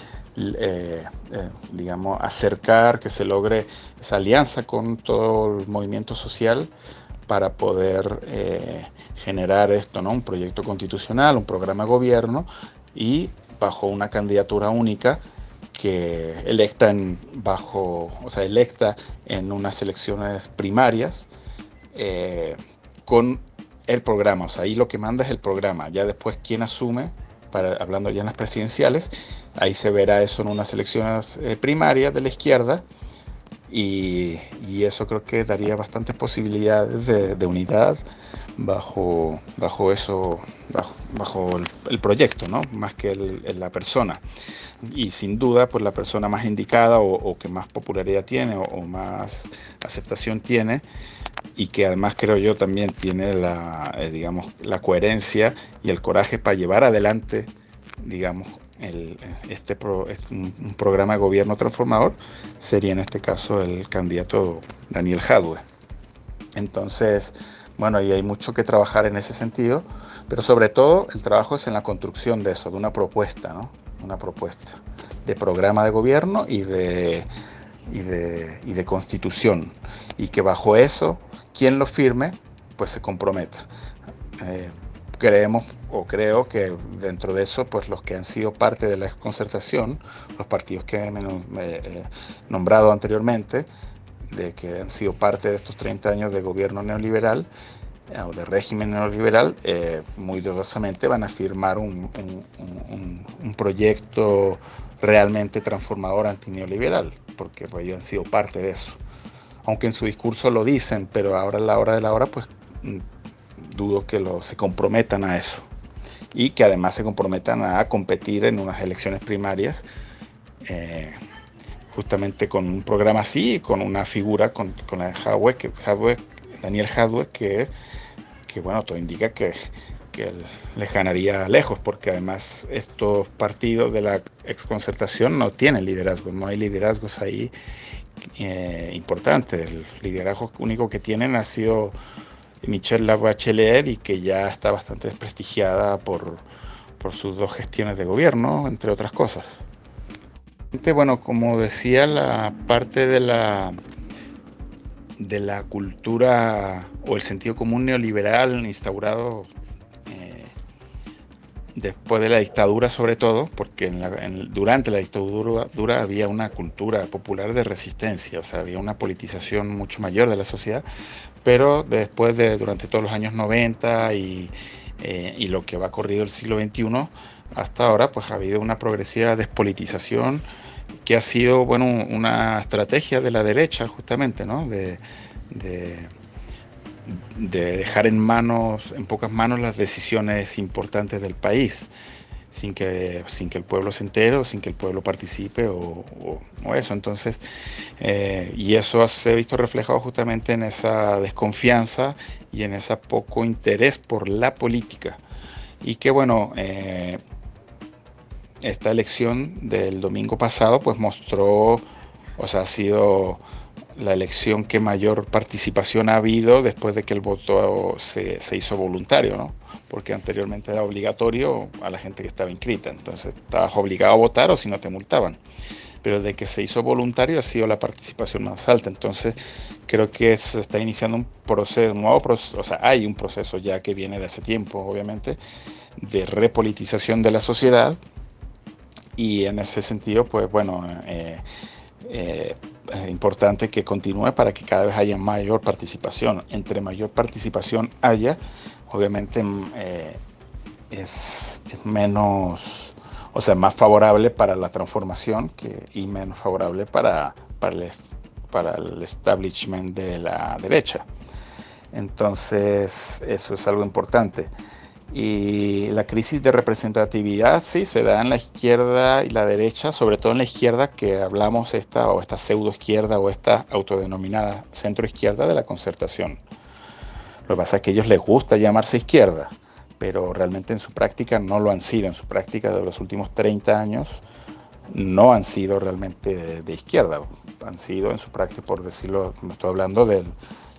digamos, acercar, que se logre esa alianza con todo el movimiento social para poder eh, generar esto, ¿no? Un proyecto constitucional, un programa de gobierno y bajo una candidatura única que electa en bajo, o sea, electa en unas elecciones primarias eh, con el programa, o sea, ahí lo que manda es el programa, ya después quién asume, para, hablando ya en las presidenciales, ahí se verá eso en unas elecciones eh, primarias de la izquierda, y, eso creo que daría bastantes posibilidades de, unidad bajo, bajo eso, bajo, el, proyecto, ¿no? más que la persona. Y sin duda, pues la persona más indicada o, que más popularidad tiene o, más aceptación tiene y que además creo yo también tiene la, eh, digamos, la coherencia y el coraje para llevar adelante, digamos, el, este, un, programa de gobierno transformador sería en este caso el candidato Daniel Jadwe. Entonces, bueno, y hay mucho que trabajar en ese sentido, pero sobre todo el trabajo es en la construcción de eso, de una propuesta, ¿no? Una propuesta de programa de gobierno y de, y de, y de constitución, y que bajo eso, quien lo firme, pues se comprometa. Eh, creemos o creo que dentro de eso, pues los que han sido parte de la concertación, los partidos que he eh, nombrado anteriormente, de que han sido parte de estos 30 años de gobierno neoliberal eh, o de régimen neoliberal, eh, muy dolorosamente van a firmar un, un, proyecto realmente transformador antineoliberal, porque pues, ellos han sido parte de eso. Aunque en su discurso lo dicen, pero ahora a la hora de la hora, pues dudo que lo, se comprometan a eso y que además se comprometan a competir en unas elecciones primarias eh, justamente con un programa así, con una figura, con, con la de que, Daniel Hadwe, que, que bueno, todo indica que, que le ganaría lejos, porque además estos partidos de la exconcertación no tienen liderazgo, no hay liderazgos ahí eh, importantes. El liderazgo único que tienen ha sido Michelle Bachelet y que ya está bastante desprestigiada por, por sus dos gestiones de gobierno, entre otras cosas. Bueno, como decía, la parte de la de la cultura o el sentido común neoliberal instaurado eh, después de la dictadura sobre todo, porque durante la dictadura había una cultura popular de resistencia, o sea, había una politización mucho mayor de la sociedad, pero después de durante todos los años 90 y, eh, y lo que va corrido el siglo XXI hasta ahora, pues ha habido una progresiva despolitización que ha sido bueno una estrategia de la derecha justamente, ¿no? De, de, dejar en manos, en pocas manos, las decisiones importantes del país, sin que, sin que el pueblo se entere o sin que el pueblo participe o, eso. Entonces, eh, y eso se ha visto reflejado justamente en esa desconfianza y en ese poco interés por la política. Y que bueno, eh, esta elección del domingo pasado pues mostró, o sea, ha sido la elección que mayor participación ha habido después de que el voto se, se, hizo voluntario, ¿no? Porque anteriormente era obligatorio a la gente que estaba inscrita, entonces estabas obligado a votar o si no te multaban. Pero de que se hizo voluntario ha sido la participación más alta, entonces creo que se está iniciando un proceso, un nuevo proceso, o sea, hay un proceso ya que viene de hace tiempo, obviamente, de repolitización de la sociedad, y en ese sentido, pues bueno, eh, eh, importante que continúe para que cada vez haya mayor participación. Entre mayor participación haya, obviamente mm, eh, es, menos, o sea, más favorable para la transformación y menos favorable para, para el establishment de la derecha. Entonces, eso es algo importante. Y la crisis de representatividad sí se da en la izquierda y la derecha, sobre todo en la izquierda que hablamos esta o esta pseudo izquierda o esta autodenominada centro izquierda de la concertación. Lo que pasa es que a ellos les gusta llamarse izquierda, pero realmente en su práctica no lo han sido. En su práctica de los últimos 30 años no han sido realmente de, izquierda. Han sido en su práctica, por decirlo, estoy hablando del,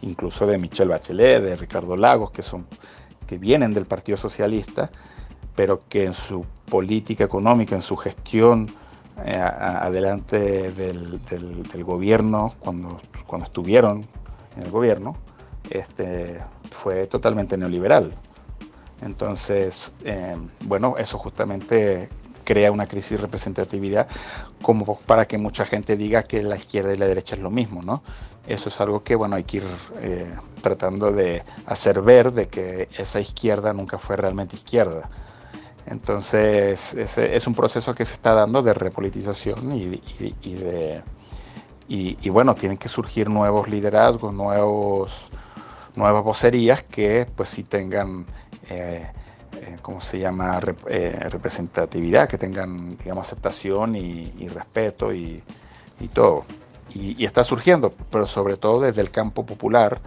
incluso de Michelle Bachelet, de Ricardo Lagos, que son que vienen del Partido Socialista, pero que en su política económica, en su gestión eh, adelante del, gobierno, cuando, estuvieron en el gobierno, este, fue totalmente neoliberal. Entonces, eh, bueno, eso justamente crea una crisis de representatividad como para que mucha gente diga que la izquierda y la derecha es lo mismo, ¿no? Eso es algo que, bueno, hay que ir eh, tratando de hacer ver de que esa izquierda nunca fue realmente izquierda. Entonces, ese es un proceso que se está dando de repolitización y, de... Y, bueno, tienen que surgir nuevos liderazgos, nuevos, nuevas vocerías que pues sí tengan eh, eh, ¿cómo se llama?, representatividad, que tengan, digamos, aceptación y, respeto y, todo. Y, está surgiendo, pero sobre todo desde el campo popular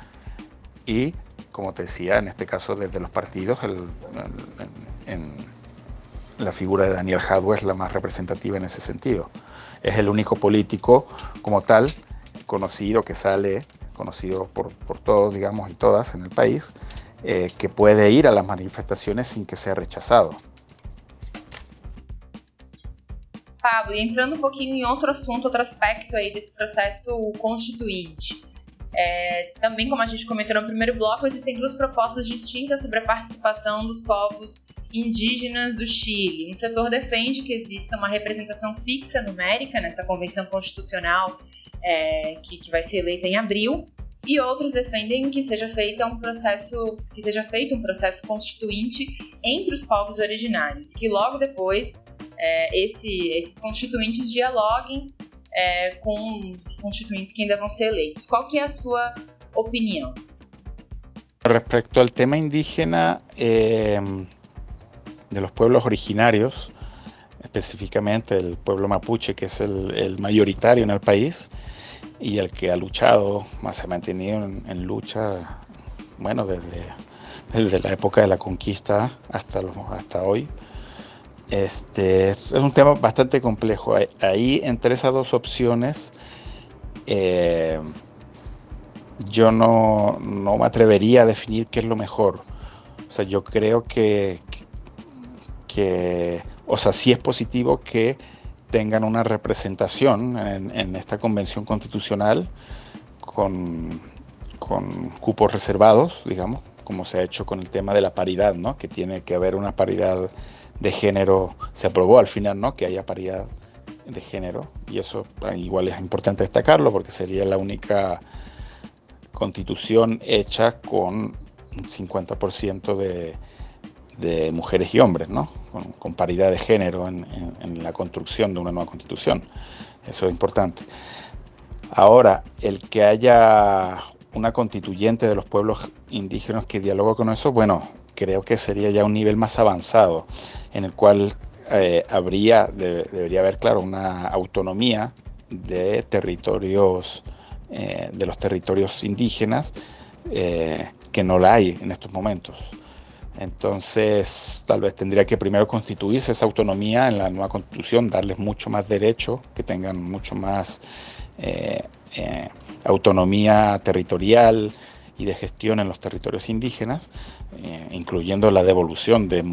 y, como te decía, en este caso desde los partidos, en, la figura de Daniel Jadwe es la más representativa en ese sentido. Es el único político como tal conocido que sale, conocido por, por todos, digamos, y todas en el país, eh, que puede ir a las manifestações sem que seja rechazado. Pablo, e entrando um pouquinho em outro assunto, outro aspecto aí desse processo constituinte. É, também, como a gente comentou no primeiro bloco, existem duas propostas distintas sobre a participação dos povos indígenas do Chile. Um setor defende que exista uma representação fixa numérica nessa convenção constitucional é, que, que vai ser eleita em abril, e outros defendem que seja feito um processo que seja feito um processo constituinte entre os povos originários, que logo depois é, esse, esses constituintes dialoguem é, com os constituintes que ainda vão ser eleitos. Qual que é a sua opinião? Respecto al tema indígena eh, de los pueblos originarios, específicamente el pueblo mapuche, que es el, el mayoritario en el país, y el que ha luchado, más se ha mantenido en, lucha, bueno, desde, desde, la época de la conquista hasta, hasta hoy. Este, es un tema bastante complejo. Ahí, entre esas dos opciones, eh, yo no, no me atrevería a definir qué es lo mejor. O sea, yo creo que, o sea, sí es positivo que tengan una representación en, esta convención constitucional con, con, cupos reservados, digamos, como se ha hecho con el tema de la paridad, ¿no? Que tiene que haber una paridad de género, se aprobó al final, ¿no? Que haya paridad de género y eso ah, igual es importante destacarlo porque sería la única constitución hecha con un 50% de, de mujeres y hombres, ¿no? Con, paridad de género en, la construcción de una nueva constitución. Eso es importante. Ahora, el que haya una constituyente de los pueblos indígenas que dialogue con eso, bueno, creo que sería ya un nivel más avanzado, en el cual eh, habría, debería haber, claro, una autonomía de territorios, eh, de los territorios indígenas, eh, que no la hay en estos momentos. Entonces, tal vez tendría que primero constituirse esa autonomía en la nueva constitución, darles mucho más derecho, que tengan mucho más autonomía territorial, y de gestión en los territorios indígenas, eh, incluyendo la devolución de,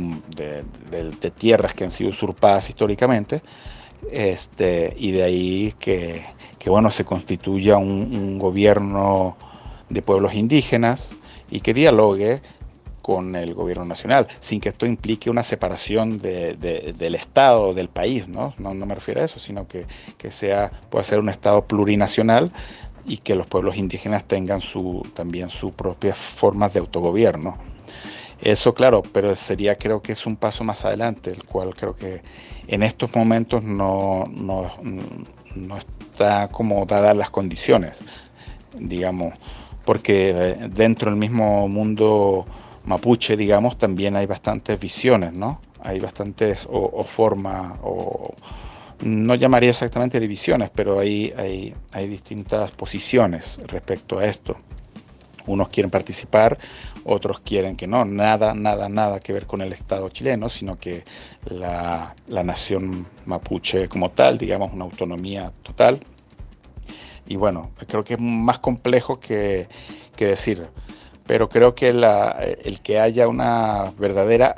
tierras que han sido usurpadas históricamente, este, y de ahí que, bueno, se constituya un, gobierno de pueblos indígenas y que dialogue con el gobierno nacional, sin que esto implique una separación del Estado, del país, ¿no? ¿no? me refiero a eso, sino que, que sea, pueda ser un Estado plurinacional y que los pueblos indígenas tengan su, también sus propias formas de autogobierno. Eso claro, pero sería creo que es un paso más adelante, el cual creo que en estos momentos no, no, no está como dadas las condiciones, digamos, porque eh, dentro del mismo mundo mapuche, digamos, también hay bastantes visiones, ¿no? Hay bastantes o, formas o no llamaría exactamente divisiones, pero hay, hay, distintas posiciones respecto a esto. Unos quieren participar, otros quieren que no, nada, nada, nada que ver con el Estado chileno, sino que la, nación mapuche como tal, digamos, una autonomía total. Y bueno, creo que es más complejo que, que decir, pero creo que la, el que haya una verdadera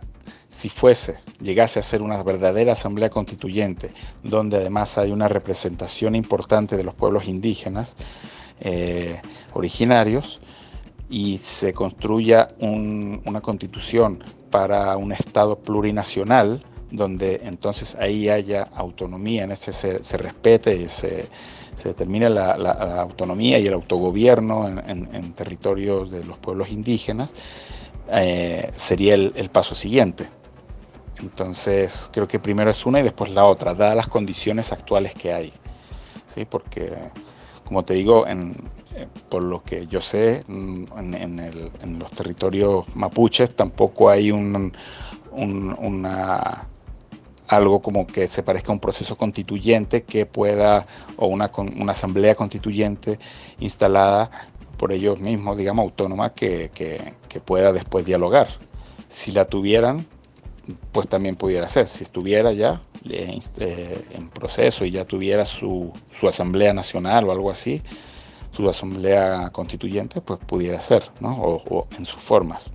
si fuese, llegase a ser una verdadera asamblea constituyente, donde además hay una representación importante de los pueblos indígenas eh, originarios, y se construya una constitución para un Estado plurinacional, donde entonces ahí haya autonomía, en ese se, respete y se, determine la, autonomía y el autogobierno en, territorios de los pueblos indígenas, eh, sería el paso siguiente. Entonces, creo que primero es una y después la otra, dadas las condiciones actuales que hay. ¿sí? Porque, como te digo, en, eh, por lo que yo sé, mm, en, los territorios mapuches tampoco hay un, una, algo como que se parezca a un proceso constituyente que pueda, o una, una asamblea constituyente instalada por ellos mismos, digamos, autónoma, que, que pueda después dialogar. Si la tuvieran, pues también pudiera ser. Si estuviera ya eh, eh, en proceso y ya tuviera su, su, asamblea nacional o algo así, su asamblea constituyente, pues pudiera ser, ¿no? O, en sus formas.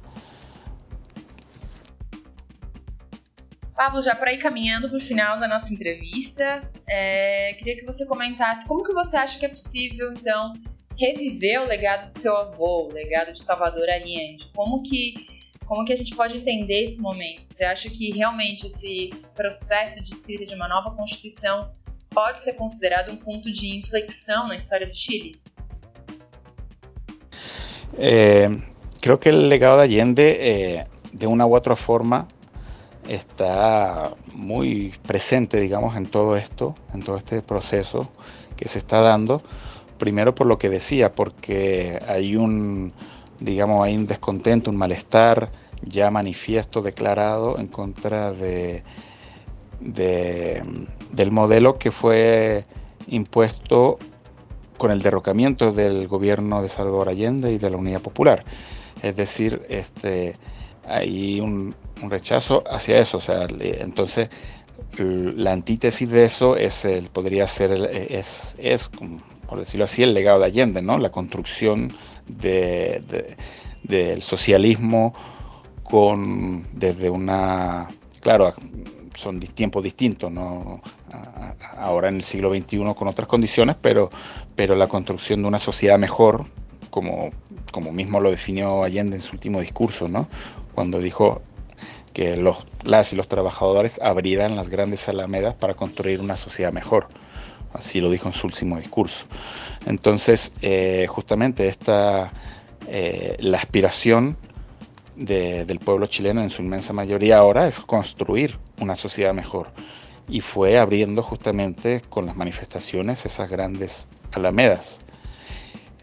Pablo, já para ir caminhando para o final da nossa entrevista, é, queria que você comentasse como que você acha que é possível, então, reviver o legado do seu avô, o legado de Salvador Allende. Como que como que a gente pode entender esse momento? Você acha que realmente esse, esse processo de escrita de uma nova Constituição pode ser considerado um ponto de inflexão na história do Chile? Eh, creo que el legado de Allende, eh, de una u otra forma, está muy presente, digamos, en todo esto, en todo este proceso que se está dando. Primero por lo que decía, porque hay un, digamos, hay un descontento, un malestar ya manifiesto, declarado en contra de, del modelo que fue impuesto con el derrocamiento del gobierno de Salvador Allende y de la Unidad Popular. Es decir, este, hay un, rechazo hacia eso. O sea, entonces la antítesis de eso es el, podría ser, es, es, por decirlo así, el legado de Allende, ¿no? La construcción del socialismo con desde una claro son tiempos distintos no ahora en el siglo XXI con otras condiciones pero pero la construcción de una sociedad mejor como como mismo lo definió Allende en su último discurso no cuando dijo que los, las y los trabajadores abrirán las grandes alamedas para construir una sociedad mejor. Así lo dijo en su último discurso. Entonces, eh, justamente esta, eh, la aspiración de, del pueblo chileno en su inmensa mayoría ahora es construir una sociedad mejor. Y fue abriendo justamente con las manifestaciones esas grandes alamedas.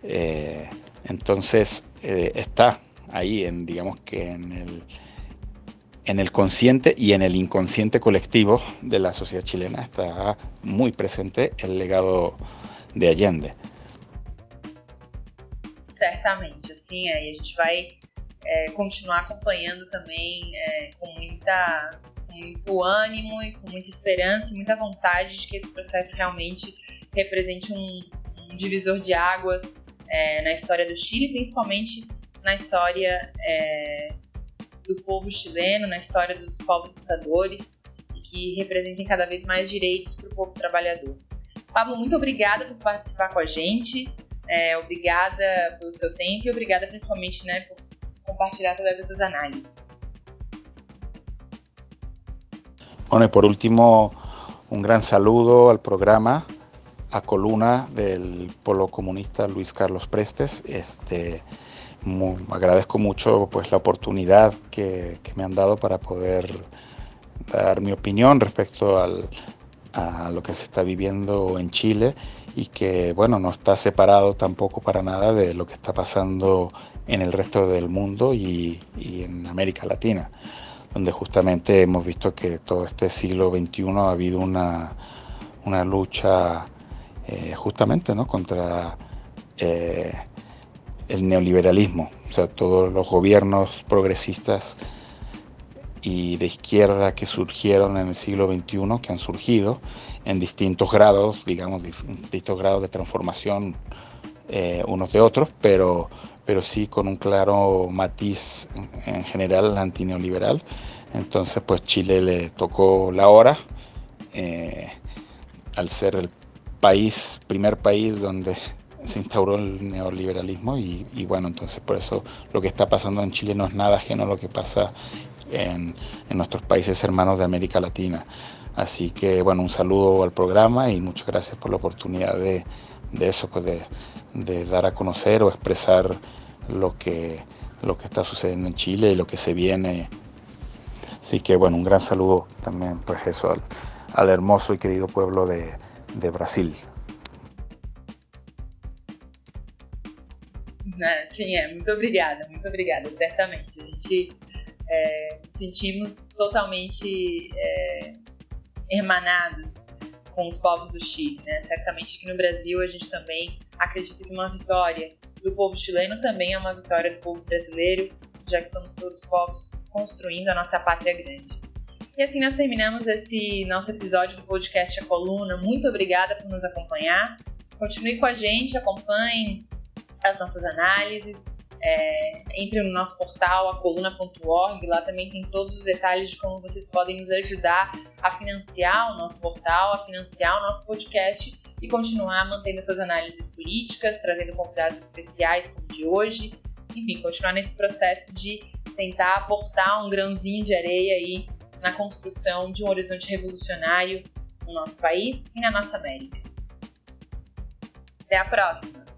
Eh, entonces, está ahí, en, digamos que en el, en el consciente y en el inconsciente colectivo de la sociedade chilena está muy presente el legado de Allende. Certamente, assim, aí a gente vai é, continuar acompanhando também é, com, muita, muito ânimo e com muita esperança e muita vontade de que esse processo realmente represente um, um divisor de águas é, na história do Chile, principalmente na história é, do povo chileno, na história dos povos lutadores e que representem cada vez mais direitos para o povo trabalhador. Pablo, muito obrigada por participar com a gente, é, obrigada pelo seu tempo e obrigada principalmente né, por compartilhar todas essas análises. Bueno, y por último, un gran saludo al programa, a columna del polo comunista Luis Carlos Prestes. Este, agradezco mucho pues la oportunidad que, me han dado para poder dar mi opinión respecto al, a lo que se está viviendo en Chile y que bueno no está separado tampoco para nada de lo que está pasando en el resto del mundo y, en América Latina donde justamente hemos visto que todo este siglo XXI ha habido una, una lucha eh, justamente ¿no? contra eh, el neoliberalismo, o sea, todos los gobiernos progresistas y de izquierda que surgieron en el siglo XXI, que han surgido en distintos grados, digamos, distintos grados de transformación eh, unos de otros, pero, pero sí con un claro matiz en general antineoliberal. Entonces, pues Chile le tocó la hora, eh, al ser el país, primer país donde se instauró el neoliberalismo y, bueno, entonces por eso lo que está pasando en Chile no es nada ajeno a lo que pasa en, nuestros países hermanos de América Latina. Así que bueno, un saludo al programa y muchas gracias por la oportunidad de, eso, pues de, dar a conocer o expresar lo que, lo que está sucediendo en Chile y lo que se viene. Así que bueno, un gran saludo también pues eso al, hermoso y querido pueblo de Brasil. Né? Sim, é. Muito obrigada, muito obrigada, certamente. A gente é, sentimos totalmente é, hermanados com os povos do Chile. Né? Certamente aqui no Brasil a gente também acredita que uma vitória do povo chileno também é uma vitória do povo brasileiro, já que somos todos povos construindo a nossa pátria grande. E assim nós terminamos esse nosso episódio do podcast A Coluna. Muito obrigada por nos acompanhar. Continue com a gente, acompanhe as nossas análises. É, entre no nosso portal, acoluna.org, lá também tem todos os detalhes de como vocês podem nos ajudar a financiar o nosso portal, a financiar o nosso podcast e continuar mantendo essas análises políticas, trazendo convidados especiais como de hoje, enfim, continuar nesse processo de tentar aportar um grãozinho de areia aí na construção de um horizonte revolucionário no nosso país e na nossa América. Até a próxima!